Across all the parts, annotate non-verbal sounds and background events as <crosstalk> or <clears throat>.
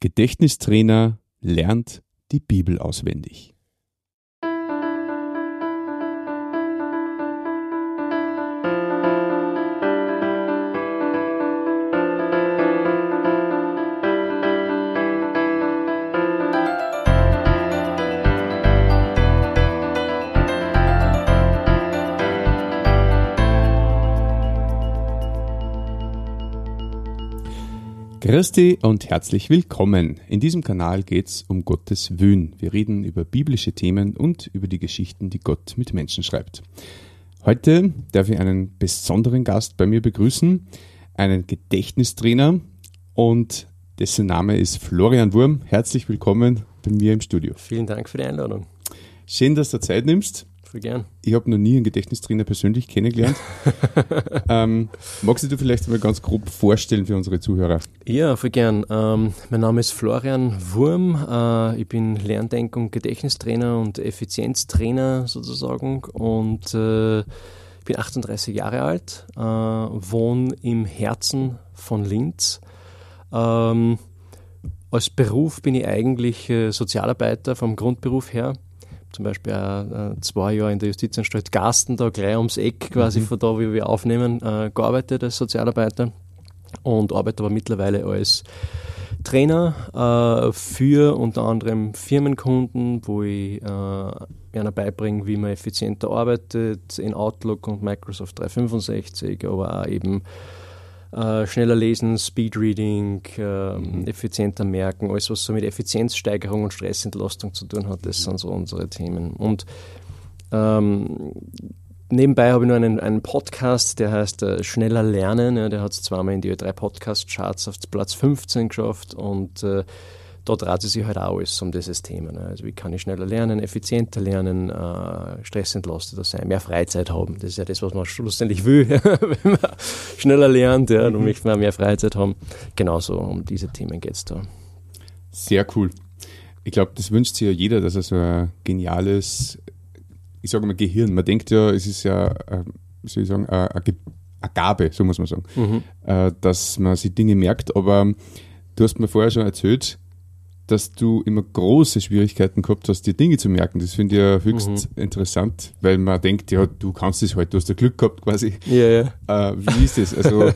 Gedächtnistrainer lernt die Bibel auswendig. Christi und herzlich willkommen. In diesem Kanal geht es um Gottes Wün. Wir reden über biblische Themen und über die Geschichten, die Gott mit Menschen schreibt. Heute darf ich einen besonderen Gast bei mir begrüßen, einen Gedächtnistrainer und dessen Name ist Florian Wurm. Herzlich willkommen bei mir im Studio. Vielen Dank für die Einladung. Schön, dass du Zeit nimmst. Voll gern. Ich habe noch nie einen Gedächtnistrainer persönlich kennengelernt. <laughs> ähm, magst du dir vielleicht mal ganz grob vorstellen für unsere Zuhörer? Ja, voll gern. Ähm, mein Name ist Florian Wurm. Äh, ich bin Lerndenk- und Gedächtnistrainer und Effizienztrainer sozusagen und äh, bin 38 Jahre alt, äh, wohne im Herzen von Linz. Ähm, als Beruf bin ich eigentlich äh, Sozialarbeiter vom Grundberuf her zum Beispiel auch, äh, zwei Jahre in der Justizanstalt Gasten, da gleich ums Eck quasi mhm. von da, wie wir aufnehmen, äh, gearbeitet als Sozialarbeiter und arbeite aber mittlerweile als Trainer äh, für unter anderem Firmenkunden, wo ich äh, ihnen beibringe, wie man effizienter arbeitet in Outlook und Microsoft 365, aber auch eben äh, schneller lesen, Speedreading, äh, mhm. effizienter merken, alles was so mit Effizienzsteigerung und Stressentlastung zu tun hat, das mhm. sind so unsere Themen. Und ähm, nebenbei habe ich noch einen, einen Podcast, der heißt äh, Schneller Lernen. Ja, der hat es zweimal in die Ö3 Podcast-Charts auf Platz 15 geschafft und äh, da dreht es sich halt auch alles um dieses Thema. Ne? Also wie kann ich schneller lernen, effizienter lernen, äh, stressentlasteter sein, mehr Freizeit haben. Das ist ja das, was man schlussendlich will, <laughs> wenn man schneller lernt, ja, dann möchte man mehr Freizeit haben. Genauso um diese Themen geht es da. Sehr cool. Ich glaube, das wünscht sich ja jeder, dass er so ein geniales, ich sage mal Gehirn, man denkt ja, es ist ja, äh, wie soll ich sagen, eine, eine Gabe, so muss man sagen, mhm. Äh, dass man sich Dinge merkt, aber du hast mir vorher schon erzählt, dass du immer große Schwierigkeiten gehabt hast, die Dinge zu merken. Das finde ich ja höchst mhm. interessant, weil man denkt, ja, du kannst es halt, du hast ja Glück gehabt quasi. Ja, ja. Äh, wie ist das? Also,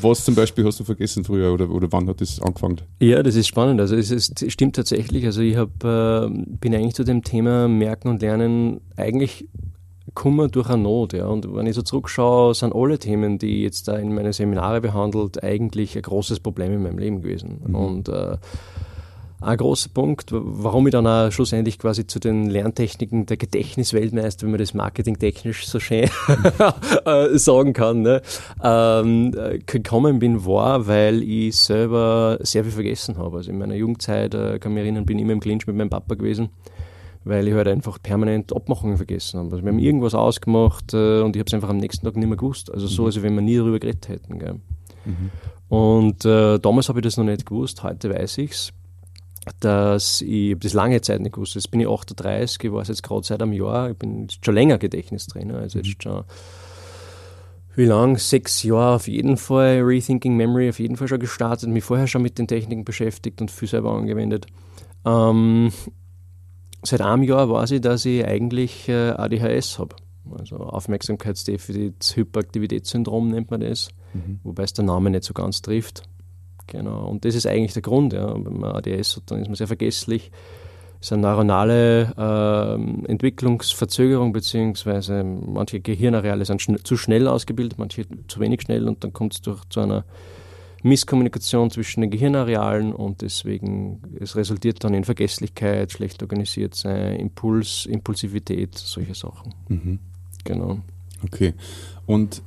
was zum Beispiel hast du vergessen früher oder, oder wann hat das angefangen? Ja, das ist spannend. Also, es, es stimmt tatsächlich. Also, ich hab, äh, bin eigentlich zu dem Thema Merken und Lernen eigentlich Kummer durch eine Not. Ja. Und wenn ich so zurückschaue, sind alle Themen, die ich jetzt da in meine Seminare behandelt, eigentlich ein großes Problem in meinem Leben gewesen. Mhm. Und äh, ein großer Punkt, warum ich dann auch schlussendlich quasi zu den Lerntechniken der Gedächtnisweltmeister, wenn man das marketingtechnisch so schön <laughs> äh, sagen kann, ne, ähm, gekommen bin, war, weil ich selber sehr viel vergessen habe. Also in meiner Jugendzeit, äh, kann mich erinnern, bin ich immer im Clinch mit meinem Papa gewesen weil ich halt einfach permanent Abmachungen vergessen habe. Also wir haben irgendwas ausgemacht äh, und ich habe es einfach am nächsten Tag nicht mehr gewusst. Also so, mhm. als wenn wir nie darüber geredet hätten. Mhm. Und äh, damals habe ich das noch nicht gewusst, heute weiß ich es dass ich das lange Zeit nicht gewusst Jetzt bin ich 38, ich war jetzt gerade seit einem Jahr, ich bin schon länger Gedächtnistrainer, also jetzt mhm. schon wie lang? Sechs Jahre auf jeden Fall. Rethinking Memory auf jeden Fall schon gestartet, mich vorher schon mit den Techniken beschäftigt und viel selber angewendet. Ähm, seit einem Jahr weiß ich, dass ich eigentlich äh, ADHS habe. Also Aufmerksamkeitsdefizit, Hyperaktivitätssyndrom nennt man das, mhm. wobei es der Name nicht so ganz trifft. Genau. Und das ist eigentlich der Grund. Ja. Wenn man ADS hat, dann ist man sehr vergesslich. Es ist eine neuronale äh, Entwicklungsverzögerung, beziehungsweise manche Gehirnareale sind schn zu schnell ausgebildet, manche zu wenig schnell und dann kommt es zu einer Misskommunikation zwischen den Gehirnarealen und deswegen, es resultiert dann in Vergesslichkeit, schlecht organisiert sein, Impuls, Impulsivität, solche Sachen. Mhm. Genau. Okay. Und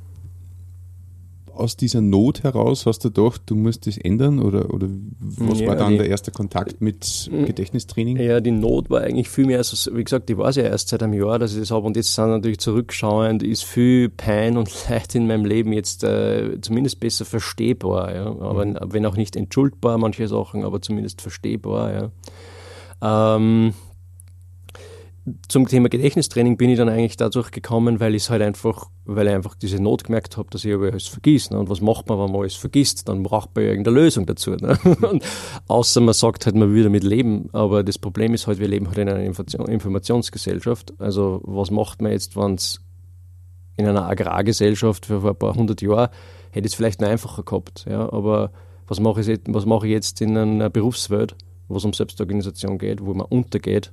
aus dieser Not heraus hast du gedacht, du musst das ändern oder, oder was ja, war dann die, der erste Kontakt mit Gedächtnistraining? Ja, die Not war eigentlich viel mehr, also, wie gesagt, ich weiß ja erst seit einem Jahr, dass ich das habe und jetzt sind natürlich zurückschauend, ist viel Pein und <laughs> Leid in meinem Leben jetzt äh, zumindest besser verstehbar, ja? aber mhm. wenn auch nicht entschuldbar manche Sachen, aber zumindest verstehbar. Ja. Ähm, zum Thema Gedächtnistraining bin ich dann eigentlich dadurch gekommen, weil ich halt einfach, weil ich einfach diese Not gemerkt habe, dass ich alles vergisst. Ne? Und was macht man, wenn man alles vergisst? Dann braucht man ja irgendeine Lösung dazu. Ne? <laughs> Und außer man sagt halt, man will damit leben. Aber das Problem ist halt, wir leben halt in einer Informationsgesellschaft. Also was macht man jetzt, wenn es in einer Agrargesellschaft für ein paar hundert Jahre hätte es vielleicht noch einfacher gehabt. Ja? Aber was mache ich, was mache ich jetzt in einer Berufswelt, wo es um Selbstorganisation geht, wo man untergeht?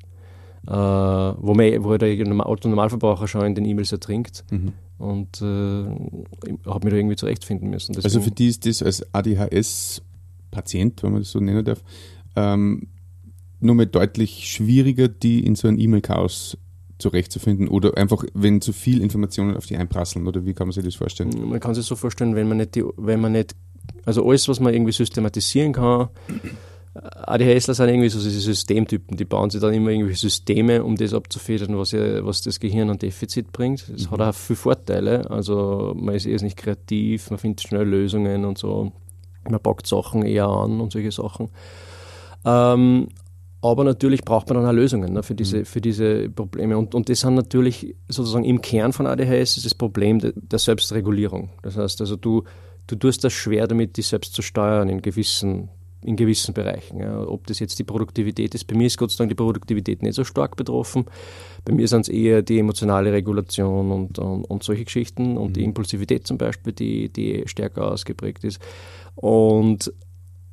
Äh, wo, man, wo der Autonormalverbraucher schon in den E-Mails ertrinkt. Mhm. Und äh, habe mich da irgendwie zurechtfinden müssen. Deswegen also für die ist das als ADHS-Patient, wenn man das so nennen darf, ähm, nur mal deutlich schwieriger, die in so ein E-Mail-Chaos zurechtzufinden oder einfach, wenn zu viel Informationen auf die einprasseln oder wie kann man sich das vorstellen? Man kann sich so vorstellen, wenn man nicht, die, wenn man nicht also alles, was man irgendwie systematisieren kann, ADHSler sind irgendwie so diese Systemtypen, die bauen sich dann immer irgendwie Systeme, um das abzufedern, was, ja, was das Gehirn an Defizit bringt. Das mhm. hat auch viele Vorteile. Also man ist eher nicht kreativ, man findet schnell Lösungen und so. Man packt Sachen eher an und solche Sachen. Ähm, aber natürlich braucht man dann auch Lösungen ne, für, diese, mhm. für diese Probleme. Und, und das sind natürlich sozusagen im Kern von ADHS ist das Problem de, der Selbstregulierung. Das heißt also, du, du tust das schwer damit, dich selbst zu steuern in gewissen in gewissen Bereichen. Ja. Ob das jetzt die Produktivität ist, bei mir ist Gott sei Dank die Produktivität nicht so stark betroffen. Bei mir sind es eher die emotionale Regulation und, und, und solche Geschichten und mhm. die Impulsivität zum Beispiel, die, die stärker ausgeprägt ist. Und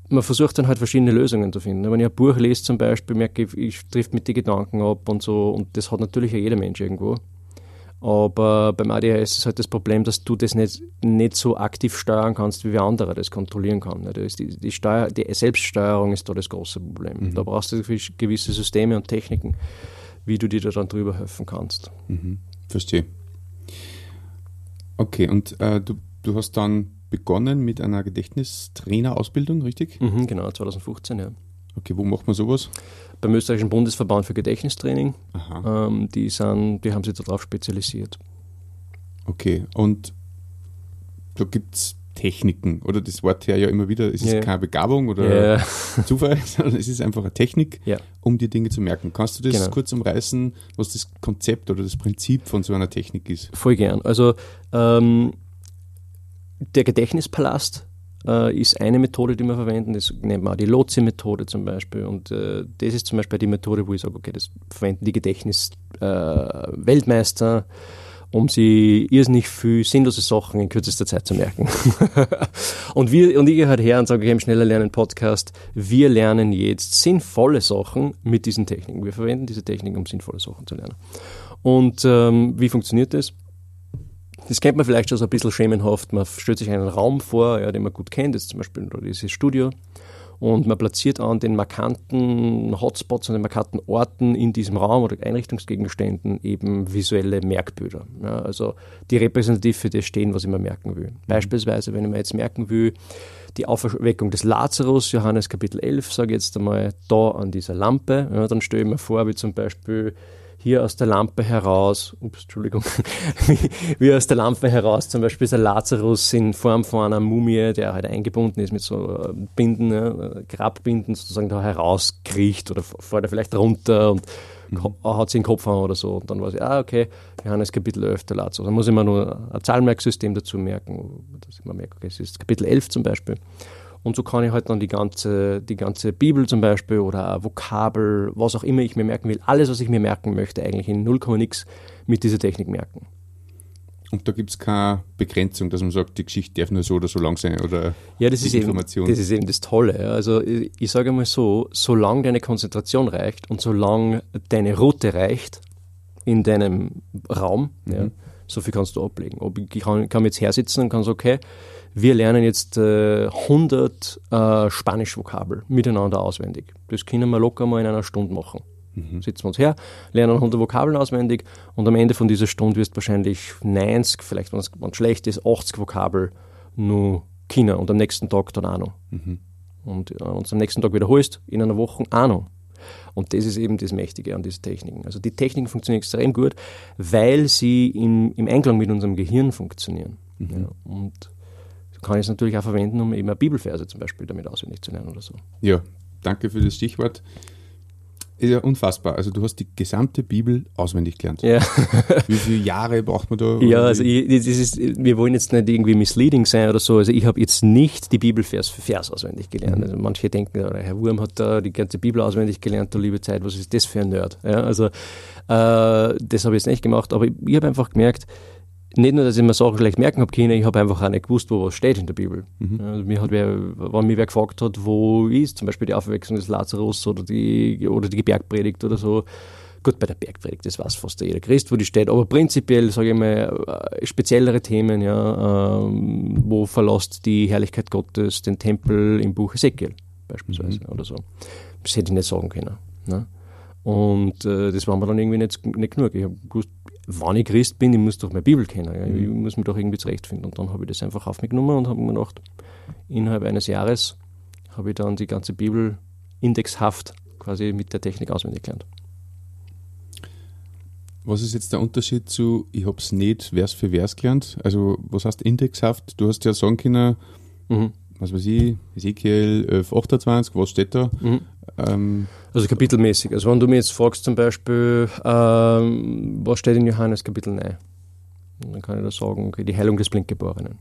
man versucht dann halt verschiedene Lösungen zu finden. Wenn ich ein Buch lese zum Beispiel, merke ich, ich trifft mit die Gedanken ab und so und das hat natürlich jeder Mensch irgendwo. Aber beim ADHS ist halt das Problem, dass du das nicht, nicht so aktiv steuern kannst, wie wer andere das kontrollieren kann. Die, die, Steuer, die Selbststeuerung ist da das große Problem. Mhm. Da brauchst du gewisse Systeme und Techniken, wie du dir da dann drüber helfen kannst. Mhm. Verstehe. Okay, und äh, du, du hast dann begonnen mit einer Gedächtnistrainerausbildung, richtig? Mhm, genau, 2015, ja. Okay, wo macht man sowas? Beim österreichischen Bundesverband für Gedächtnistraining. Ähm, die, sind, die haben sich darauf spezialisiert. Okay, und da gibt es Techniken, oder das Wort her ja immer wieder, es ist yeah. keine Begabung oder yeah. <laughs> Zufall, sondern es ist einfach eine Technik, yeah. um dir Dinge zu merken. Kannst du das genau. kurz umreißen, was das Konzept oder das Prinzip von so einer Technik ist? Voll gern. Also ähm, der Gedächtnispalast äh, ist eine Methode, die wir verwenden. Das nennt man auch die Lotse-Methode zum Beispiel. Und äh, das ist zum Beispiel die Methode, wo ich sage, okay, das verwenden die Gedächtnis-Weltmeister, äh, um sie irrsinnig viel sinnlose Sachen in kürzester Zeit zu merken. <laughs> und, wir, und ich gehe halt her und sage, okay, im Schneller Lernen Podcast, wir lernen jetzt sinnvolle Sachen mit diesen Techniken. Wir verwenden diese Techniken, um sinnvolle Sachen zu lernen. Und ähm, wie funktioniert das? Das kennt man vielleicht schon so ein bisschen schemenhaft. Man stellt sich einen Raum vor, ja, den man gut kennt, das ist zum Beispiel dieses Studio. Und man platziert an den markanten Hotspots, an den markanten Orten in diesem Raum oder Einrichtungsgegenständen eben visuelle Merkbilder. Ja, also die repräsentativ für das stehen, was ich mir merken will. Mhm. Beispielsweise, wenn ich mir jetzt merken will, die Auferweckung des Lazarus, Johannes Kapitel 11, sage ich jetzt einmal, da an dieser Lampe, ja, dann stelle ich mir vor, wie zum Beispiel hier aus der Lampe heraus, ups, Entschuldigung, <laughs> wie aus der Lampe heraus zum Beispiel ist ein Lazarus in Form von einer Mumie, der halt eingebunden ist mit so äh, Binden, ne, Grabbinden sozusagen da herauskriecht oder fährt er vielleicht runter und mhm. haut sich den Kopf an oder so. Und dann weiß ich, ah, okay, Johannes Kapitel 11, der Lazarus. Dann muss ich mir nur ein Zahlmerksystem dazu merken, dass ich mir merke, okay, es ist Kapitel 11 zum Beispiel. Und so kann ich halt dann die ganze, die ganze Bibel zum Beispiel oder Vokabel, was auch immer ich mir merken will, alles, was ich mir merken möchte, eigentlich in 0, nix mit dieser Technik merken. Und da gibt es keine Begrenzung, dass man sagt, die Geschichte darf nur so oder so lang sein oder ja, das ist Information. Eben, das ist eben das Tolle. Also ich, ich sage mal so, solange deine Konzentration reicht und solange deine Route reicht in deinem Raum, mhm. ja, so viel kannst du ablegen. Ob ich kann, kann jetzt hersitzen und kann sagen, okay, wir lernen jetzt äh, 100 äh, Spanisch-Vokabel miteinander auswendig. Das können wir locker mal in einer Stunde machen. Mhm. Sitzen wir uns her, lernen 100 Vokabeln auswendig und am Ende von dieser Stunde wirst du wahrscheinlich 90, vielleicht wenn es schlecht ist, 80 Vokabel nur China und am nächsten Tag dann auch noch. Mhm. Und äh, uns am nächsten Tag wiederholst, in einer Woche auch noch. Und das ist eben das Mächtige an diesen Techniken. Also die Techniken funktionieren extrem gut, weil sie im, im Einklang mit unserem Gehirn funktionieren. Mhm. Ja, und kann ich es natürlich auch verwenden, um eben Bibelverse zum Beispiel damit auswendig zu lernen oder so. Ja, danke für das Stichwort. Ist ja unfassbar. Also du hast die gesamte Bibel auswendig gelernt. Ja. <laughs> Wie viele Jahre braucht man da? Ja, also ich, ist, wir wollen jetzt nicht irgendwie misleading sein oder so. Also ich habe jetzt nicht die Bibel Vers für Vers auswendig gelernt. Mhm. Also manche denken, Herr Wurm hat da die ganze Bibel auswendig gelernt, du liebe Zeit, was ist das für ein Nerd? Ja, also äh, das habe ich jetzt nicht gemacht, aber ich, ich habe einfach gemerkt, nicht nur, dass ich mir Sachen schlecht merken habe können, ich habe einfach auch nicht gewusst, wo was steht in der Bibel. Mhm. Also mir hat wer, wenn mich wer gefragt hat, wo ist zum Beispiel die Auferweckung des Lazarus oder die, oder die Bergpredigt oder so. Gut, bei der Bergpredigt, das weiß fast jeder Christ, wo die steht, aber prinzipiell, sage ich mal, äh, speziellere Themen, ja, ähm, wo verlässt die Herrlichkeit Gottes den Tempel im Buch Ezekiel beispielsweise mhm. oder so. Das hätte ich nicht sagen können. Ne? Und äh, das war mir dann irgendwie nicht, nicht genug. Ich habe gewusst, wann ich Christ bin, ich muss doch meine Bibel kennen. Ja. Ich muss mich doch irgendwie zurechtfinden. Und dann habe ich das einfach auf mich genommen und habe mir gedacht, innerhalb eines Jahres habe ich dann die ganze Bibel indexhaft quasi mit der Technik auswendig gelernt. Was ist jetzt der Unterschied zu, ich habe es nicht Vers für Vers gelernt? Also, was heißt indexhaft? Du hast ja sagen können, mhm. was weiß ich, Ezekiel 11, 28, was steht da? Mhm. Ähm, also kapitelmäßig. Also wenn du mir jetzt fragst zum Beispiel, ähm, was steht in Johannes Kapitel 9? Dann kann ich da sagen, okay, die Heilung des Blindgeborenen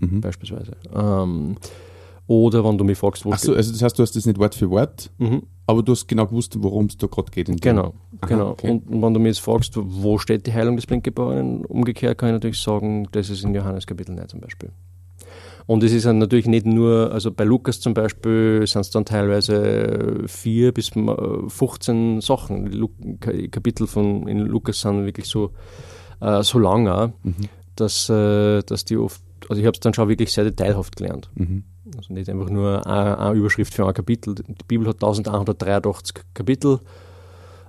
mhm. beispielsweise. Ähm, oder wenn du mich fragst, wo Achso, also das heißt, du hast das nicht Wort für Wort, mhm. aber du hast genau gewusst, worum es da gerade geht. genau, Aha, genau. Okay. Und wenn du mich jetzt fragst, wo steht die Heilung des Blindgeborenen, umgekehrt kann ich natürlich sagen, das ist in Johannes Kapitel 9 zum Beispiel. Und es ist dann natürlich nicht nur, also bei Lukas zum Beispiel sind es dann teilweise vier bis 15 Sachen. Die Kapitel von in Lukas sind wirklich so, äh, so lang auch, mhm. dass, äh, dass die oft, also ich habe es dann schon wirklich sehr detailhaft gelernt. Mhm. Also nicht einfach nur eine, eine, Überschrift für ein Kapitel. Die Bibel hat 1183 Kapitel.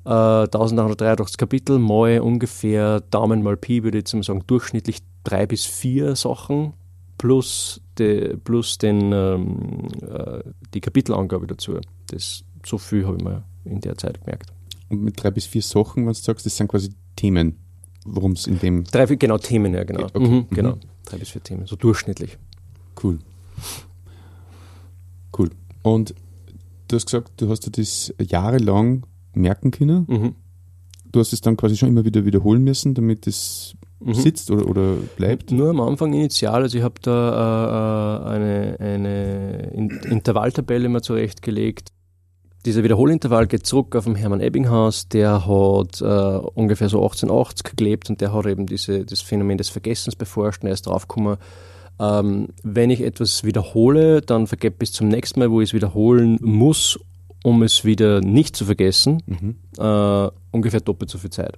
Äh, 1183 Kapitel, mal ungefähr Daumen mal Pi, würde ich jetzt mal sagen, durchschnittlich drei bis vier Sachen plus, de, plus den, ähm, äh, die Kapitelangabe dazu. Das, so viel habe ich mir in der Zeit gemerkt. Und mit drei bis vier Sachen, wenn du sagst, das sind quasi Themen, worum es in dem. Drei, genau, Themen, ja, genau. Okay. Mhm, genau. Mhm. Drei bis vier Themen, so durchschnittlich. Cool. Cool. Und du hast gesagt, du hast dir das jahrelang merken können. Mhm. Du hast es dann quasi schon immer wieder wiederholen müssen, damit es mhm. sitzt oder, oder bleibt? Nur am Anfang initial. Also ich habe da äh, äh eine, eine Intervalltabelle mal zurechtgelegt. Dieser Wiederholintervall geht zurück auf den Hermann Ebbinghaus, der hat äh, ungefähr so 1880 gelebt und der hat eben diese, das Phänomen des Vergessens beforscht und er ist draufgekommen, ähm, wenn ich etwas wiederhole, dann vergebe bis zum nächsten Mal, wo ich es wiederholen muss, um es wieder nicht zu vergessen, mhm. äh, ungefähr doppelt so viel Zeit.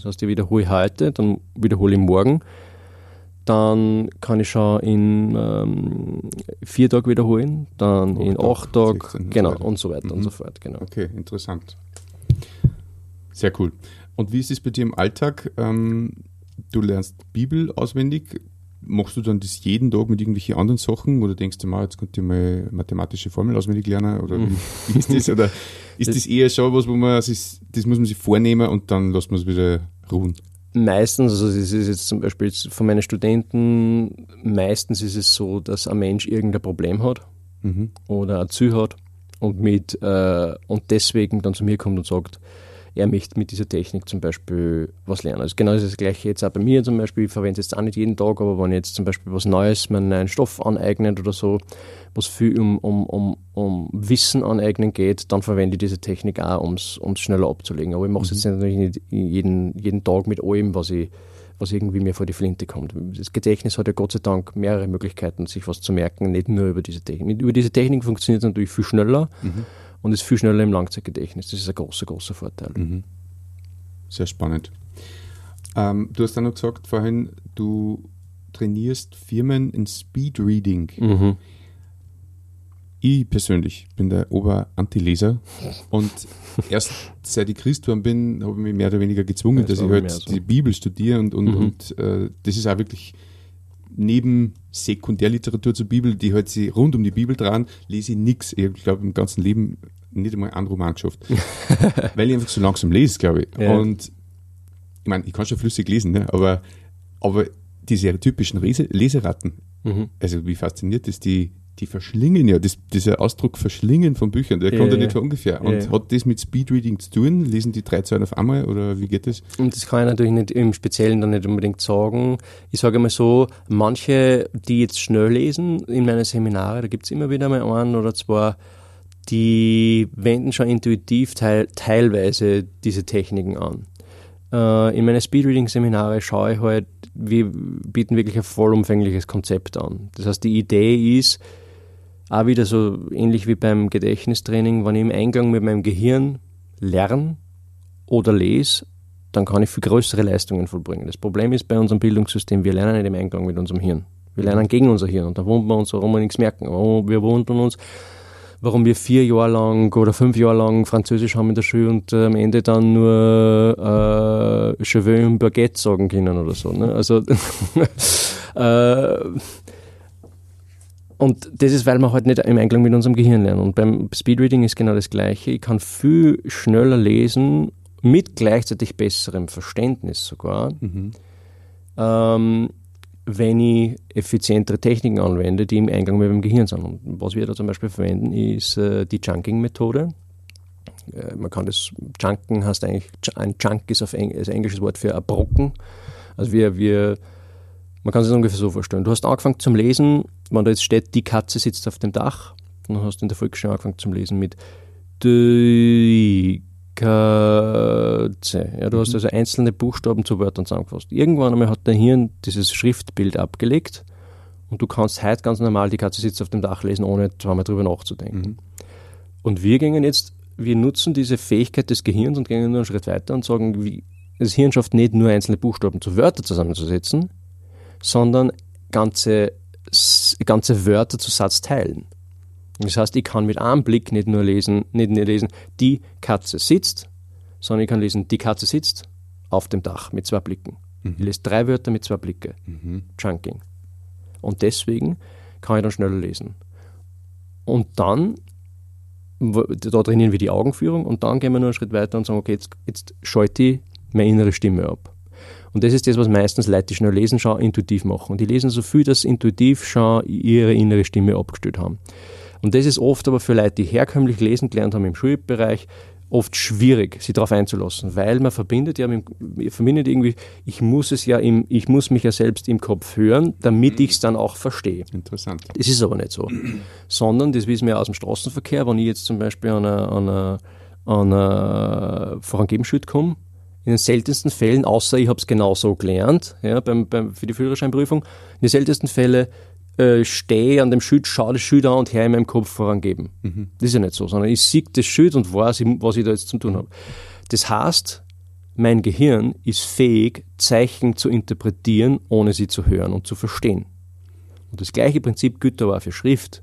Das heißt, ich wiederhole heute, dann wiederhole ich morgen. Dann kann ich schon in ähm, vier Tagen wiederholen, dann oh, in acht Tagen, genau, und so weiter mhm. und so fort. Genau. Okay, interessant. Sehr cool. Und wie ist es bei dir im Alltag? Ähm, du lernst Bibel auswendig. Machst du dann das jeden Tag mit irgendwelchen anderen Sachen oder denkst du mal, jetzt könnt ihr mal mathematische Formel auswendig lernen oder wie, wie ist das? Oder <laughs> ist das, das eher schon was, wo man das muss man sich vornehmen und dann lässt man es wieder ruhen? Meistens, also das ist jetzt zum Beispiel von meinen Studenten, meistens ist es so, dass ein Mensch irgendein Problem hat mhm. oder ein Ziel hat und mit äh, und deswegen dann zu mir kommt und sagt, er möchte mit dieser Technik zum Beispiel was lernen. Also genau das, ist das gleiche jetzt auch bei mir zum Beispiel. Ich verwende es jetzt auch nicht jeden Tag, aber wenn ich jetzt zum Beispiel was Neues, mir einen neuen Stoff aneignet oder so, was viel um, um, um, um Wissen aneignen geht, dann verwende ich diese Technik auch, um es schneller abzulegen. Aber ich mache es mhm. jetzt natürlich nicht jeden, jeden Tag mit allem, was ich was irgendwie mir vor die Flinte kommt. Das Gedächtnis hat ja Gott sei Dank mehrere Möglichkeiten, sich was zu merken, nicht nur über diese Technik. Über diese Technik funktioniert es natürlich viel schneller. Mhm und ist viel schneller im Langzeitgedächtnis. Das ist ein großer, großer Vorteil. Mhm. Sehr spannend. Ähm, du hast dann noch gesagt vorhin, du trainierst Firmen in Speedreading. Mhm. Ich persönlich bin der Ober-Anti-Leser <laughs> und erst seit ich Christ geworden bin, habe ich mich mehr oder weniger gezwungen, das dass ich halt so. die Bibel studiere und, und, mhm. und äh, das ist auch wirklich neben Sekundärliteratur zur Bibel, die halt sie rund um die Bibel dran, lese ich nichts. Ich glaube, im ganzen Leben nicht einmal einen Roman geschafft. <laughs> weil ich einfach so langsam lese, glaube ich. Ja. Und ich meine, ich kann schon flüssig lesen, ne? aber, aber diese typischen Lese Leseratten, mhm. also wie fasziniert ist die, die verschlingen ja, das, dieser Ausdruck verschlingen von Büchern, der Ja, kommt ja ja. nicht von ungefähr. Und Ja. hat das mit Speedreading zu tun? Lesen die drei Zeilen auf einmal oder wie geht das? Und das kann ich natürlich nicht im Speziellen dann nicht unbedingt sagen. Ich sage mal so, manche, die jetzt schnell lesen in meinen Seminare, da gibt's immer wieder mal einen oder zwei, die wenden schon intuitiv teil, teilweise diese Techniken an. Äh, in meinen Speedreading-Seminare schaue ich halt, wir bieten wirklich ein vollumfängliches Konzept an. Das heißt, die Idee ist, auch wieder so ähnlich wie beim Gedächtnistraining, wenn ich im Eingang mit meinem Gehirn lerne oder lese, dann kann ich viel größere Leistungen vollbringen. Das Problem ist bei unserem Bildungssystem, wir lernen nicht im Einklang mit unserem Hirn. Wir lernen gegen unser Hirn und da wundern wir uns, warum wir nichts merken. Wir wundern uns, warum wir vier Jahre lang oder fünf Jahre lang Französisch haben in der Schule und äh, am Ende dann nur äh, Je veux un baguette sagen können oder so. Ne? Also <laughs> äh, und das ist, weil wir halt nicht im Einklang mit unserem Gehirn lernen. Und beim Speedreading ist genau das Gleiche. Ich kann viel schneller lesen, mit gleichzeitig besserem Verständnis sogar, ähm, wenn ich effizientere Techniken anwende, die im Eingang mit dem Gehirn sind. Und was wir da zum Beispiel verwenden, ist äh, die Chunking-Methode. Äh, man kann das, Chunken heißt eigentlich, ein Chunk ist auf Eng, ist ein englisches Wort für ein Brocken. Also wir, wir, man kann sich das ungefähr so vorstellen. Du hast angefangen zum Lesen, wenn da jetzt steht, die Katze sitzt auf dem Dach, dann hast du in der Volksschule angefangen zum Lesen mit die Katze. Ja, du hast also einzelne Buchstaben zu Wörtern zusammengefasst. Irgendwann einmal hat dein Hirn dieses Schriftbild abgelegt und du kannst heute ganz normal die Katze sitzt auf dem Dach lesen, ohne zweimal drüber nachzudenken. Und wir gehen jetzt, wir nutzen diese Fähigkeit des Gehirns und gehen nur einen Schritt weiter und sagen, wie, das Hirn schafft nicht nur einzelne Buchstaben zu Wörtern zusammenzusetzen, sondern ganze, ganze Wörter zu Satzteilen. Das heißt, ich kann mit einem Blick nicht nur lesen, nicht nur lesen, die Katze sitzt, sondern ich kann lesen, die Katze sitzt auf dem Dach mit zwei Blicken. Ich lese drei Wörter mit zwei Blicke. Chunking. Und deswegen kann ich dann schneller lesen. Und dann, da trainieren wir die Augenführung und dann gehen wir nur einen Schritt weiter und sagen, okay, jetzt, jetzt schalte ich meine innere Stimme ab. Und das ist das, was meistens Leute, die schnell lesen, schon intuitiv machen. Und die lesen so viel, dass sie intuitiv schon ihre innere Stimme abgestellt haben. Und das ist oft aber für Leute, die herkömmlich lesen gelernt haben im Schulbereich, oft schwierig, sich darauf einzulassen, weil man verbindet ja, mit, verbindet irgendwie, ich muss es ja im, ich muss mich ja selbst im Kopf hören, damit ich es dann auch verstehe. Interessant. Das ist aber nicht so. <clears throat> Sondern, das wissen wir aus dem Straßenverkehr, wenn ich jetzt zum Beispiel an einer, an einer, an einer Vorangebensschuld komme, in den seltensten Fällen, außer ich habe es genau so gelernt, ja, beim, beim, für die Führerscheinprüfung, in den seltensten Fällen äh, stehe ich an dem Schild, schaue das Schild an und höre in meinem Kopf vorangeben. Das ist ja nicht so, sondern ich sehe das Schild und weiß, was ich da jetzt zu tun habe. Das heißt, mein Gehirn ist fähig, Zeichen zu interpretieren, ohne sie zu hören und zu verstehen. Und das gleiche Prinzip gilt aber auch für Schrift.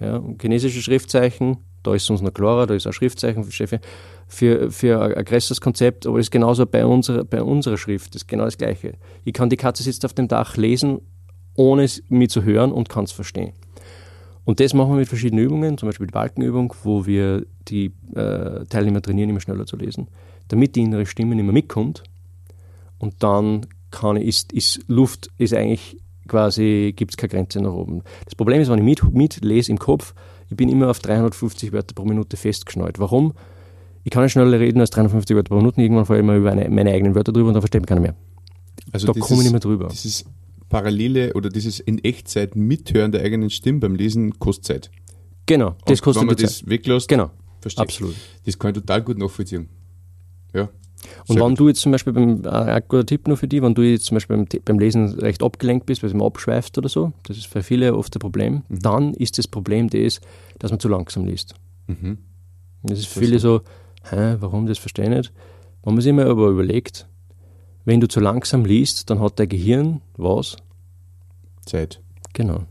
Ja, und chinesische Schriftzeichen, da ist es uns noch klarer, da ist auch Schriftzeichen für, Chefe, für, für ein größeres Konzept, aber das ist genauso bei unserer, bei unserer Schrift, das ist genau das Gleiche. Ich kann die Katze sitzt auf dem Dach lesen, ohne es mir zu hören und kann es verstehen. Und das machen wir mit verschiedenen Übungen, zum Beispiel die Balkenübung, wo wir die äh, Teilnehmer trainieren, immer schneller zu lesen, damit die innere Stimme mehr mitkommt. Und dann kann ist, ist Luft ist eigentlich quasi, gibt es keine Grenze nach oben. Das Problem ist, wenn ich mit, mitlese im Kopf, ich bin immer auf 350 Wörter pro Minute festgeschnallt. Warum? Ich kann nicht schneller reden als 350 Wörter pro Minute, irgendwann fahre ich immer über eine, meine eigenen Wörter drüber und dann versteht mich keiner mehr. Also Da komme ich nicht mehr drüber. Dieses parallele oder dieses in Echtzeit Mithören der eigenen Stimme beim Lesen kostet Zeit. Genau, das Und kostet wenn man Zeit. das weglässt, Genau, verstehe absolut. Das kann ich total gut nachvollziehen. Ja. Und wenn gut. du jetzt zum Beispiel beim, äh, ein guter Tipp nur für dich, wenn du jetzt zum Beispiel beim, beim Lesen recht abgelenkt bist, weil es immer abschweift oder so, das ist für viele oft ein Problem, Mhm. dann ist das Problem das, dass man zu langsam liest. Mhm. Das ist für viele so, hä, warum, das verstehe ich nicht. Wenn man sich mal aber überlegt, wenn du zu langsam liest, dann hat dein Gehirn was? Zeit. Genau.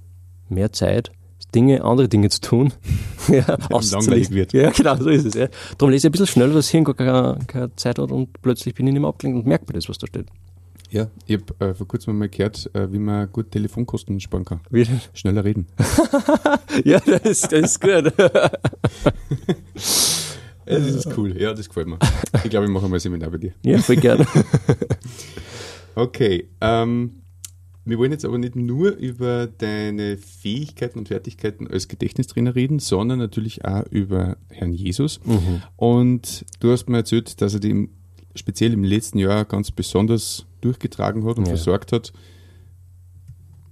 Mehr Zeit, Dinge, andere Dinge zu tun. <laughs> ja, langweilig wird. Ja, genau, so ist es. Ja. Darum lese ich ein bisschen schneller, dass das Hirn gar keine, keine Zeit hat und plötzlich bin ich nicht mehr abgelenkt und merke mir das, was da steht. Ja, ich habe äh, vor kurzem mal gehört, äh, wie man gut Telefonkosten sparen kann. Wie- Schneller reden. <laughs> Ja, das, das ist gut. <laughs> Ja, das ist cool. Ja, das gefällt mir. Ich glaube, ich mache mal ein Seminar bei dir. <laughs> ja, voll gerne. <laughs> Okay. Ähm, Wir wollen jetzt aber nicht nur über deine Fähigkeiten und Fertigkeiten als Gedächtnistrainer reden, sondern natürlich auch über Herrn Jesus. Mhm. Und du hast mir erzählt, dass er dem speziell im letzten Jahr ganz besonders durchgetragen hat und ja. versorgt hat.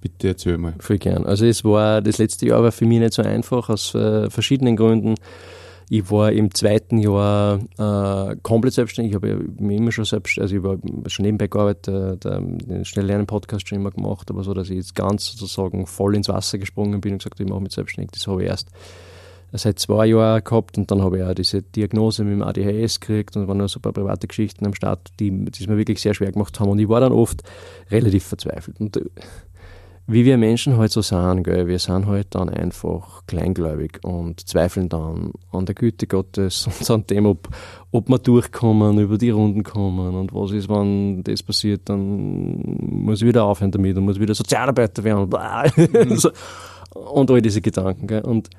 Bitte erzähl mal. Voll gern. Also es war, das letzte Jahr war für mich nicht so einfach aus äh, verschiedenen Gründen. Ich war im zweiten Jahr äh, komplett selbstständig. Ich habe ja immer schon selbst, also ich war schon nebenbei gearbeitet, äh, den Schnelllernen-Podcast schon immer gemacht, aber so, dass ich jetzt ganz sozusagen voll ins Wasser gesprungen bin und gesagt, ich mache mich selbstständig. Das habe ich erst seit zwei Jahren gehabt und dann habe ich auch diese Diagnose mit dem ADHS gekriegt und waren noch so ein paar private Geschichten am Start, die, die es mir wirklich sehr schwer gemacht haben. Und ich war dann oft relativ verzweifelt. Und äh, wie wir Menschen halt so sind, gell? wir sind halt dann einfach kleingläubig und zweifeln dann an der Güte Gottes <laughs> und an dem, ob, ob wir durchkommen, über die Runden kommen und was ist, wenn das passiert, dann muss ich wieder aufhören damit und muss wieder Sozialarbeiter werden mhm. <laughs> und all diese Gedanken. Gell? Und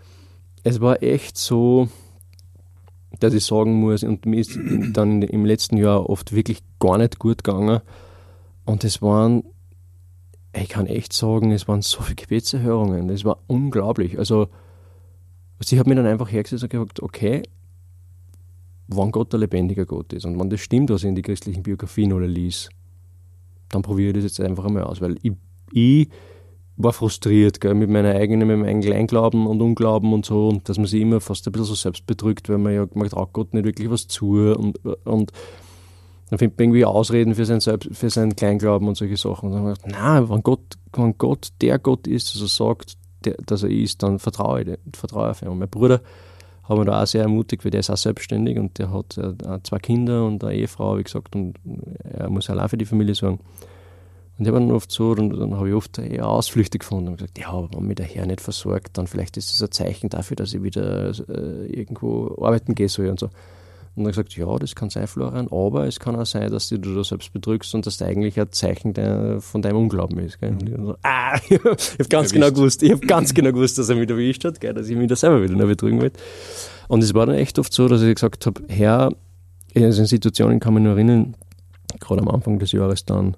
es war echt so, dass ich sagen muss, und mir ist dann im letzten Jahr oft wirklich gar nicht gut gegangen und es waren ich kann echt sagen, es waren so viele Gebetserhörungen. Das war unglaublich. Also, sie hat mir dann einfach hergesetzt und gesagt, okay, wann Gott der lebendige Gott ist und wenn das stimmt, was ich in die christlichen Biografien alle liest, dann probiere ich das jetzt einfach einmal aus, weil ich, ich war frustriert gell, mit meiner eigenen, mit meinem Kleinglauben und Unglauben und so und dass man sich immer fast ein bisschen so selbst bedrückt, weil man ja, man traut Gott nicht wirklich was zu und, und dann findet man irgendwie Ausreden für, sein für seinen Kleinglauben und solche Sachen. Und dann habe ich gedacht, nein, wenn Gott, wenn Gott der Gott ist, er sagt, der, dass er ist, dann vertraue ich, vertraue auf ihn. Und mein Bruder hat mich da auch sehr ermutigt, weil der ist auch selbstständig und der hat äh, zwei Kinder und eine Ehefrau, wie gesagt, und er muss allein für die Familie sorgen. Und ich habe dann oft so, und dann habe ich oft eher Ausflüchte gefunden und gesagt, ja, aber wenn mich der Herr nicht versorgt, dann vielleicht ist das ein Zeichen dafür, dass ich wieder äh, irgendwo arbeiten gehe soll und so. Und dann gesagt, ja, das kann sein, Florian, aber es kann auch sein, dass du da selbst bedrückst und das eigentlich ein Zeichen der, von deinem Unglauben ist. Gell? Und ich so, ah, <laughs> ich habe ganz genau gewusst, ich habe ganz genau gewusst, dass er mich erwischt hat, gell, dass ich mich da selber wieder noch betrügen will. Und es war dann echt oft so, dass ich gesagt habe, Herr, also in Situationen kann man nur erinnern, gerade am Anfang des Jahres dann,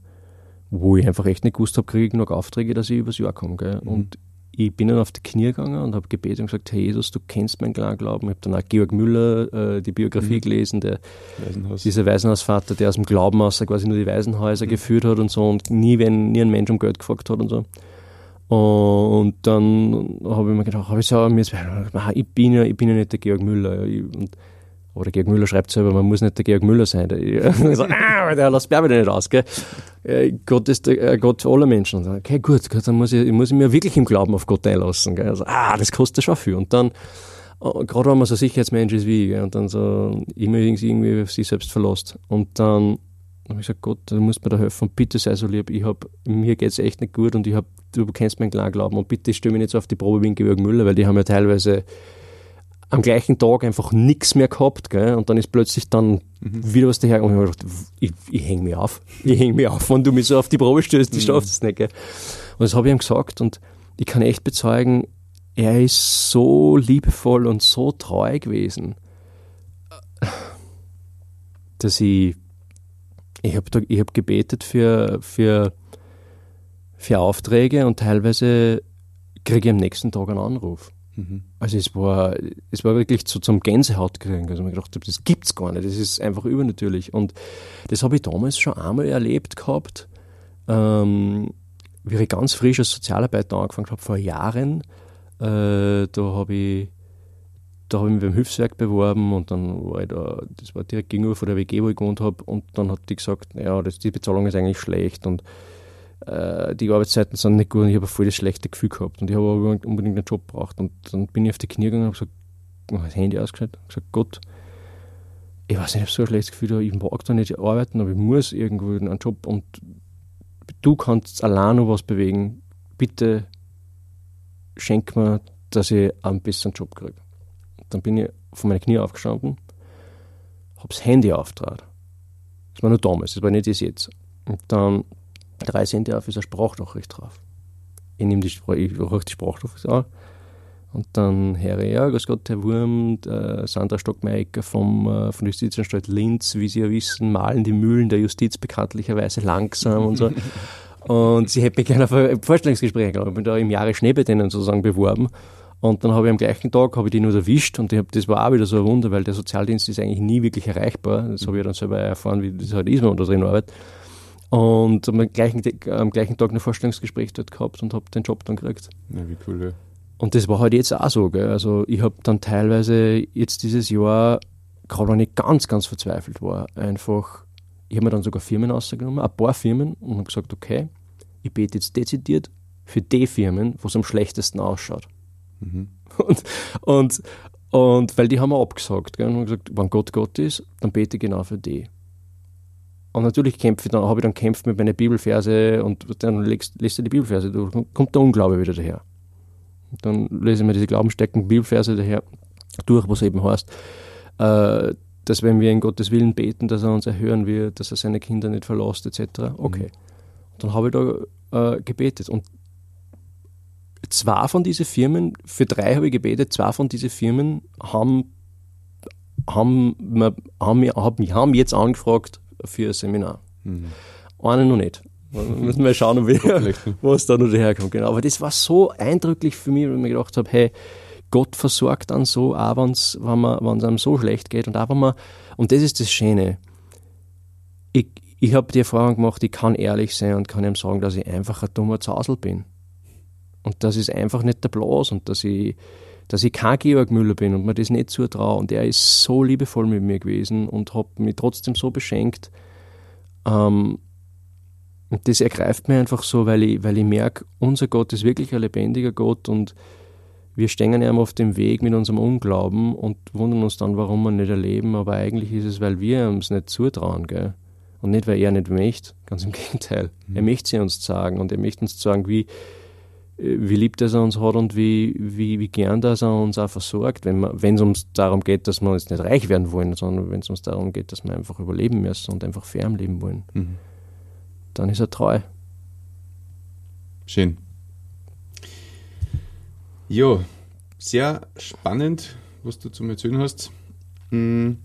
wo ich einfach echt nicht gewusst habe, kriege ich noch Aufträge, dass ich übers Jahr komme. Gell? Mhm. Ich bin dann auf die Knie gegangen und habe gebetet und gesagt, Herr Jesus, du kennst meinen klaren Glauben. Ich habe dann auch Georg Müller äh, die Biografie mhm. gelesen, der, Waisenhaus. dieser Waisenhausvater, der aus dem Glauben aus quasi nur die Waisenhäuser mhm. geführt hat und so und nie, wenn, nie ein Mensch um Geld gefragt hat und so. Und dann habe ich mir gedacht, hab ich, so, ich, bin ja, ich bin ja nicht der Georg Müller. Ich, und aber der Georg Müller schreibt selber, man muss nicht der Georg Müller sein. <laughs> So, ah, der lässt Bärbe nicht aus. Gell? Gott ist der äh, Gott aller Menschen. okay, gut, gut, dann muss ich, muss ich mir wirklich im Glauben auf Gott einlassen. Gell? Also, ah, das kostet schon viel. Und dann, äh, gerade wenn man so Sicherheitsmensch ist wie ich, gell? und dann so immer irgendwie auf sich selbst verlässt. Und dann habe ich gesagt, Gott, du musst mir da helfen, bitte sei so lieb. Ich hab, mir geht's echt nicht gut und ich hab, du kennst meinen klaren Glauben und bitte stell mich nicht so auf die Probe in Georg Müller, weil die haben ja teilweise am gleichen Tag einfach nichts mehr gehabt, gell? und dann ist plötzlich dann mhm. wieder was daher und ich habe gedacht, ich, ich hänge mich auf, <laughs> ich hänge mich auf, wenn du mich so auf die Probe stößt, ich mhm. schaffst es nicht. Gell? Und das habe ich ihm gesagt und ich kann echt bezeugen, er ist so liebevoll und so treu gewesen, dass ich, ich habe ich hab gebetet für, für, für Aufträge und teilweise kriege ich am nächsten Tag einen Anruf. Mhm. Also es war, es war wirklich so zum Gänsehautkriegen. Also ich gedacht habe, das gibt's gar nicht. Das ist einfach übernatürlich. Und das habe ich damals schon einmal erlebt gehabt, ähm, wie ich ganz frisch als Sozialarbeiter angefangen habe, vor Jahren. Äh, da habe ich da habe ich mich beim Hilfswerk beworben und dann war ich da, das war direkt gegenüber von der WG, wo ich gewohnt habe, und dann hat die gesagt, ja, das, die Bezahlung ist eigentlich schlecht und die Arbeitszeiten sind nicht gut und ich habe voll das schlechte Gefühl gehabt und ich habe aber unbedingt einen Job braucht und dann bin ich auf die Knie gegangen und habe gesagt, das Handy ausgeschaltet und gesagt, Gott, ich weiß nicht, ich habe so ein schlechtes Gefühl, ich mag da nicht arbeiten, aber ich muss irgendwo einen Job und du kannst allein noch was bewegen. Bitte schenk mir, dass ich einen besseren Job kriege. Dann bin ich von meinen Knie aufgestanden, habe das Handy auftrat. Das war nur damals, das war nicht das jetzt. Und dann drei Cent auf ist eine Sprachnachricht drauf. Ich nehme die, Spr ich die Sprachnachricht an und dann höre ich, ja, grüß Gott, Herr Wurm, Sandra Stockmeiker vom, äh, von der Justizanstalt Linz, wie Sie ja wissen, malen die Mühlen der Justiz bekanntlicherweise langsam und so. <laughs> Und sie hätte mich gerne auf ein Vorstellungsgespräch eingeladen. Ich bin da im Jahre Schnee bei denen sozusagen beworben. Und dann habe ich am gleichen Tag habe ich die nur erwischt und ich hab, das war auch wieder so ein Wunder, weil der Sozialdienst ist eigentlich nie wirklich erreichbar. Das habe ich dann selber erfahren, wie das halt ist, wenn man da drin arbeitet. Und am gleichen, am gleichen Tag ein Vorstellungsgespräch dort gehabt und habe den Job dann gekriegt. Ja, wie cool, ja. Und das war halt jetzt auch so. Gell? Also ich habe dann teilweise jetzt dieses Jahr, gerade wenn ich ganz, ganz verzweifelt war, einfach, ich habe mir dann sogar Firmen ausgenommen, ein paar Firmen und habe gesagt, okay, ich bete jetzt dezidiert für die Firmen, wo es am schlechtesten ausschaut. Mhm. <laughs> Und, und, und weil die haben wir abgesagt. Gell? Und haben gesagt, wenn Gott Gott ist, dann bete ich genau für die. Und natürlich kämpfe dann, habe ich dann kämpft mit meinen Bibelverse und dann legst, lässt du die Bibelverse durch, kommt der Unglaube wieder daher. Und dann lese ich mir diese glaubenssteckenden Bibelverse daher durch, was eben heißt, äh, dass wenn wir in Gottes Willen beten, dass er uns erhören wird, dass er seine Kinder nicht verlässt, etc. Okay. Mhm. Dann habe ich da äh, gebetet. Und zwei von diesen Firmen, für drei habe ich gebetet, zwei von diesen Firmen haben, haben, haben, haben, haben jetzt angefragt für ein Seminar. Mhm. Eine noch nicht. Müssen wir schauen, wie, <laughs> was da noch daherkommt. Genau. Aber das war so eindrücklich für mich, weil ich mir gedacht habe, hey, Gott versorgt dann so, auch wenn's, wenn es einem so schlecht geht. Und auch wenn man, und das ist das Schöne, ich, ich habe die Erfahrung gemacht, ich kann ehrlich sein und kann ihm sagen, dass ich einfach ein dummer Zasel bin. Und das ist einfach nicht der Blas und dass ich, dass ich kein Georg Müller bin und mir das nicht zutraue. Und er ist so liebevoll mit mir gewesen und hat mich trotzdem so beschenkt. Ähm, und das ergreift mich einfach so, weil ich, weil ich merke, unser Gott ist wirklich ein lebendiger Gott und wir stehen ihm auf dem Weg mit unserem Unglauben und wundern uns dann, warum wir nicht erleben. Aber eigentlich ist es, weil wir uns nicht zutrauen. Gell? Und nicht, weil er nicht möchte. Ganz im <laughs> Gegenteil. Mhm. Er möchte sie uns sagen und er möchte uns sagen, wie, wie lieb dass er uns hat und wie, wie, wie gern dass er uns auch versorgt, wenn es uns darum geht, dass wir jetzt nicht reich werden wollen, sondern wenn es uns darum geht, dass wir einfach überleben müssen und einfach fair leben wollen, mhm. dann ist er treu. Schön. Jo, sehr spannend, was du zum Erzählen hast. Hm,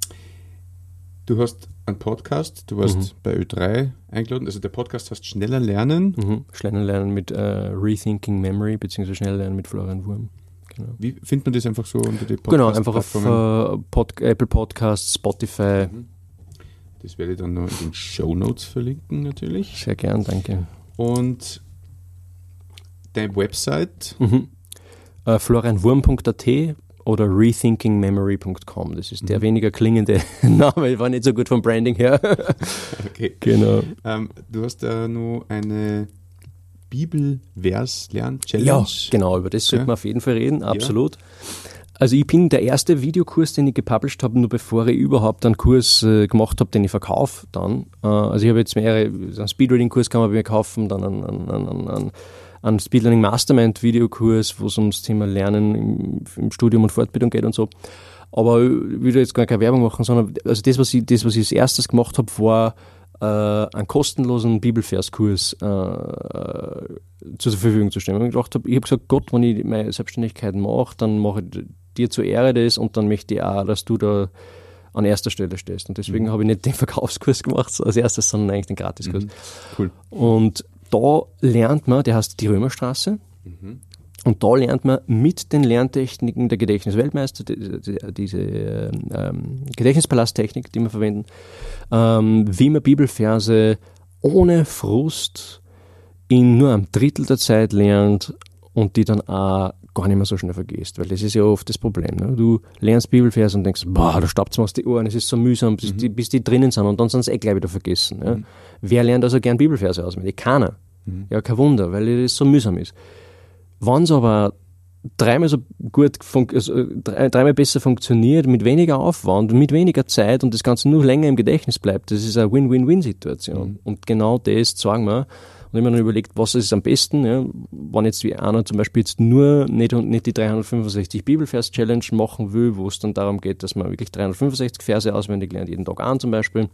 du hast einen Podcast, du warst mhm. bei Ö3 eingeladen. Also der Podcast heißt Schneller Lernen. Mhm. Schneller Lernen mit äh, Rethinking Memory, beziehungsweise Schneller Lernen mit Florian Wurm. Genau. Wie findet man das einfach so unter die Podcast Genau, einfach auf äh, Pod Apple Podcasts, Spotify. Mhm. Das werde ich dann noch in den Show Notes verlinken, natürlich. Sehr gern, danke. Und deine Website? Mhm. Äh, florianwurm.at oder rethinkingmemory.com. Das ist der mhm. weniger klingende <laughs> Name, war nicht so gut vom Branding her. <laughs> okay. Genau. Ähm, du hast da nur eine Bibelvers-Lern-Challenge. Ja, genau, über das sollte ja. man auf jeden Fall reden, absolut. Ja. Also ich bin der erste Videokurs, den ich gepublished habe, nur bevor ich überhaupt einen Kurs äh, gemacht habe, den ich verkaufe dann. Äh, also ich habe jetzt mehrere, einen Speedreading-Kurs kann man bei mir kaufen, dann einen, einen, einen, einen einen Speedlearning Mastermind Videokurs, wo es ums Thema Lernen im, im, Studium und Fortbildung geht und so. Aber ich will jetzt gar keine Werbung machen, sondern also das, was ich, das, was ich als erstes gemacht habe, war äh, einen kostenlosen Bibelverskurs äh, zur Verfügung zu stellen. Ich, gedacht hab, ich habe gesagt, Gott, wenn ich meine Selbstständigkeit mache, dann mache ich dir zur Ehre das und dann möchte ich auch, dass du da an erster Stelle stehst. Und deswegen mhm. habe ich nicht den <laughs> Verkaufskurs gemacht als erstes, sondern eigentlich den Gratiskurs. Mhm. Cool. Und da lernt man, der heißt die Römerstraße. Mhm. Und da lernt man mit den Lerntechniken der Gedächtnisweltmeister, diese, diese ähm, Gedächtnispalasttechnik, die wir verwenden, ähm, wie man Bibelverse ohne Frust in nur einem Drittel der Zeit lernt und die dann auch gar nicht mehr so schnell vergisst, weil das ist ja oft das Problem. Ne? Du lernst Bibelverse und denkst, boah, da staubt es mir aus die Ohren, es ist so mühsam, bis, mhm. die, bis die drinnen sind und dann sind sie eh gleich wieder vergessen. Ja? Mhm. Wer lernt also gern Bibelverse auswendig? Keiner. Mhm. Ja, kein Wunder, weil das so mühsam ist. Wenn es aber dreimal so gut, also dreimal besser funktioniert, mit weniger Aufwand, mit weniger Zeit und das Ganze nur länger im Gedächtnis bleibt, das ist eine Win-Win-Win-Situation. Mhm. Und genau das sagen wir, und ich habe mir dann überlegt, was ist am besten, ja, wenn jetzt wie einer zum Beispiel jetzt nur nicht, nicht die 365 Bibelvers-Challenge machen will, wo es dann darum geht, dass man wirklich 365 Verse auswendig lernt, jeden Tag an zum Beispiel,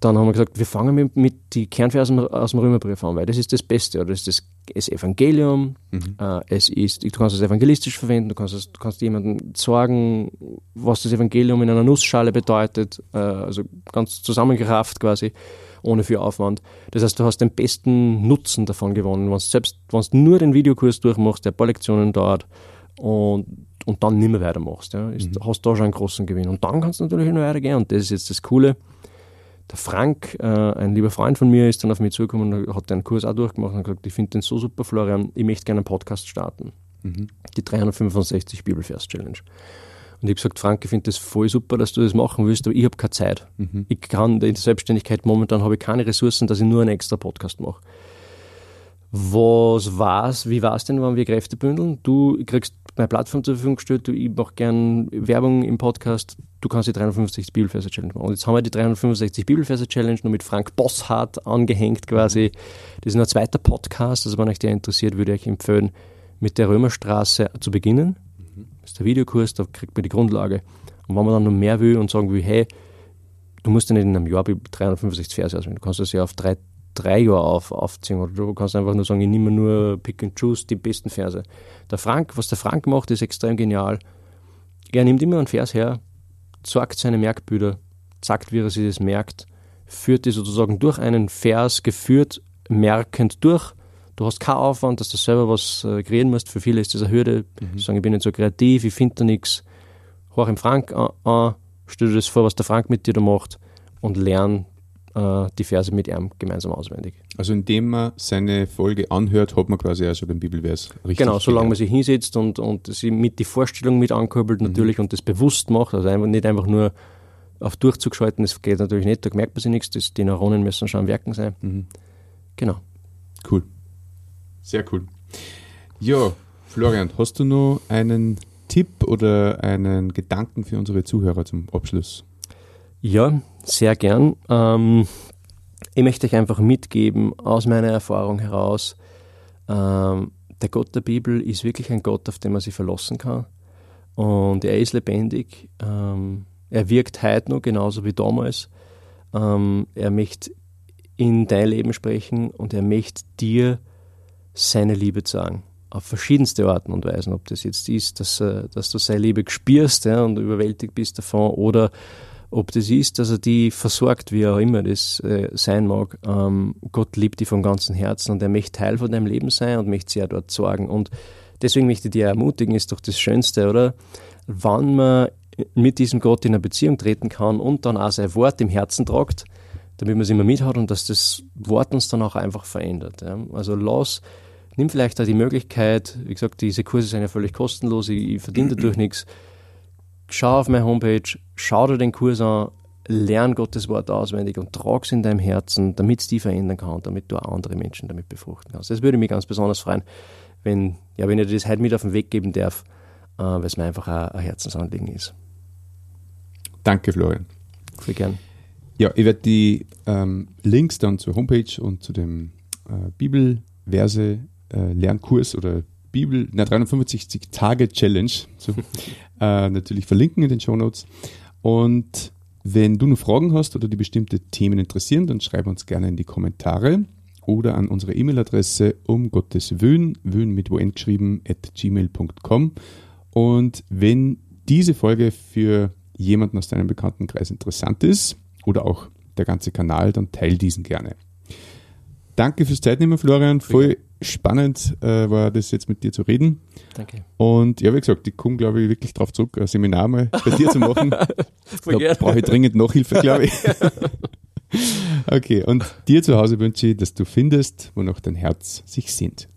dann haben wir gesagt, wir fangen mit, mit die Kernversen aus dem Römerbrief an, weil das ist das Beste, oder das ist das, das Evangelium, mhm. äh, es ist, du kannst es evangelistisch verwenden, du kannst, es, du kannst jemandem sagen, was das Evangelium in einer Nussschale bedeutet, äh, also ganz zusammengerafft quasi. Ohne viel Aufwand. Das heißt, du hast den besten Nutzen davon gewonnen, wenn selbst wenn du nur den Videokurs durchmachst, der ein paar Lektionen dauert und, und dann nicht mehr weitermachst, ja, ist, mhm. hast du da schon einen großen Gewinn. Und dann kannst du natürlich noch weitergehen und das ist jetzt das Coole. Der Frank, äh, ein lieber Freund von mir, ist dann auf mich zugekommen und hat den Kurs auch durchgemacht und hat gesagt, ich finde den so super, Florian, ich möchte gerne einen Podcast starten. Mhm. Die 365 Bibelvers-Challenge. Und ich habe gesagt, Frank, ich finde das voll super, dass du das machen willst, aber ich habe keine Zeit. Mhm. Ich kann in der Selbstständigkeit momentan habe ich keine Ressourcen, dass ich nur einen extra Podcast mache. Was war's? Wie war es denn, wenn wir Kräfte bündeln? Du kriegst meine Plattform zur Verfügung gestellt, du, ich mache gern Werbung im Podcast, du kannst die 365 Bibelverse Challenge machen. Und jetzt haben wir die 365 Bibelverse Challenge nur mit Frank Bosshardt angehängt quasi. Das ist ein zweiter Podcast, also wenn euch der interessiert, würde ich euch empfehlen, mit der Römerstraße zu beginnen. Das ist der Videokurs, da kriegt man die Grundlage. Und wenn man dann noch mehr will und sagen will, hey, du musst ja nicht in einem Jahr 365 Verse auswählen, du kannst das ja auf drei, drei Jahre auf, aufziehen oder du kannst einfach nur sagen, ich nehme nur Pick and Choose die besten Verse. Der Frank, was der Frank macht, ist extrem genial. Er nimmt immer einen Vers her, zeigt seine Merkbilder, sagt, wie er sich das merkt, führt die sozusagen durch einen Vers geführt, merkend durch Du hast keinen Aufwand, dass du selber was äh, kreieren musst. Für viele ist das eine Hürde. Mhm. Sagen, ich bin nicht so kreativ, ich finde da nichts. Hoch im Frank an, an, stell dir das vor, was der Frank mit dir da macht und lern äh, die Verse mit ihm gemeinsam auswendig. Also indem man seine Folge anhört, hat man quasi also den Bibelvers richtig Genau, solange man sich hinsetzt und, und sie mit die Vorstellung mit ankurbelt mhm. natürlich und das bewusst macht, also einfach, nicht einfach nur auf Durchzug schalten, das geht natürlich nicht, da merkt man sich nichts, das, die Neuronen müssen schon am Werken sein. Mhm. Genau. Cool. Sehr cool. Ja, Florian, hast du noch einen Tipp oder einen Gedanken für unsere Zuhörer zum Abschluss? Ja, sehr gern. Ähm, ich möchte euch einfach mitgeben, aus meiner Erfahrung heraus, ähm, der Gott der Bibel ist wirklich ein Gott, auf den man sich verlassen kann. Und er ist lebendig. Ähm, er wirkt heute noch genauso wie damals. Ähm, er möchte in dein Leben sprechen und er möchte dir seine Liebe sagen. Auf verschiedenste Arten und Weisen. Ob das jetzt ist, dass, äh, dass du seine Liebe spürst ja, und überwältigt bist davon, oder ob das ist, dass er die versorgt, wie auch immer das äh, sein mag. Ähm, Gott liebt dich von ganzem Herzen und er möchte Teil von deinem Leben sein und möchte sehr dort sorgen. Und deswegen möchte ich dir ermutigen, ist doch das Schönste, oder? Wann man mit diesem Gott in eine Beziehung treten kann und dann auch sein Wort im Herzen tragt, damit man es immer mithält und dass das Wort uns dann auch einfach verändert. Ja? Also lass nimm vielleicht da die Möglichkeit, wie gesagt, diese Kurse sind ja völlig kostenlos, ich, ich verdiene dadurch nichts. Schau auf meine Homepage, schau dir den Kurs an, lern Gottes Wort auswendig und trag es in deinem Herzen, damit es die verändern kann, damit du auch andere Menschen damit befruchten kannst. Das würde mich ganz besonders freuen, wenn, ja, wenn ich dir das heute mit auf den Weg geben darf, äh, weil es mir einfach ein, ein Herzensanliegen ist. Danke, Florian. Sehr gern. Ja, ich werde die ähm, Links dann zur Homepage und zu dem äh, Bibelverse äh, Lernkurs oder Bibel, na 365 Tage Challenge, so, <laughs> äh, natürlich verlinken in den Show Notes. Und wenn du noch Fragen hast oder die bestimmte Themen interessieren, dann schreib uns gerne in die Kommentare oder an unsere E-Mail-Adresse um Gottes Wöhn, Wöhn mit Wo geschrieben, at gmail.com. Und wenn diese Folge für jemanden aus deinem Bekanntenkreis interessant ist oder auch der ganze Kanal, dann teil diesen gerne. Danke fürs Zeitnehmen, Florian. Voll spannend äh, war das jetzt mit dir zu reden. Danke. Und ja, wie gesagt, ich komme, glaube ich, wirklich drauf zurück, ein Seminar mal bei dir zu machen. <laughs> da brauche ich dringend Nachhilfe, glaube ich. <laughs> okay, und dir zu Hause wünsche ich, dass du findest, wonach dein Herz sich sehnt.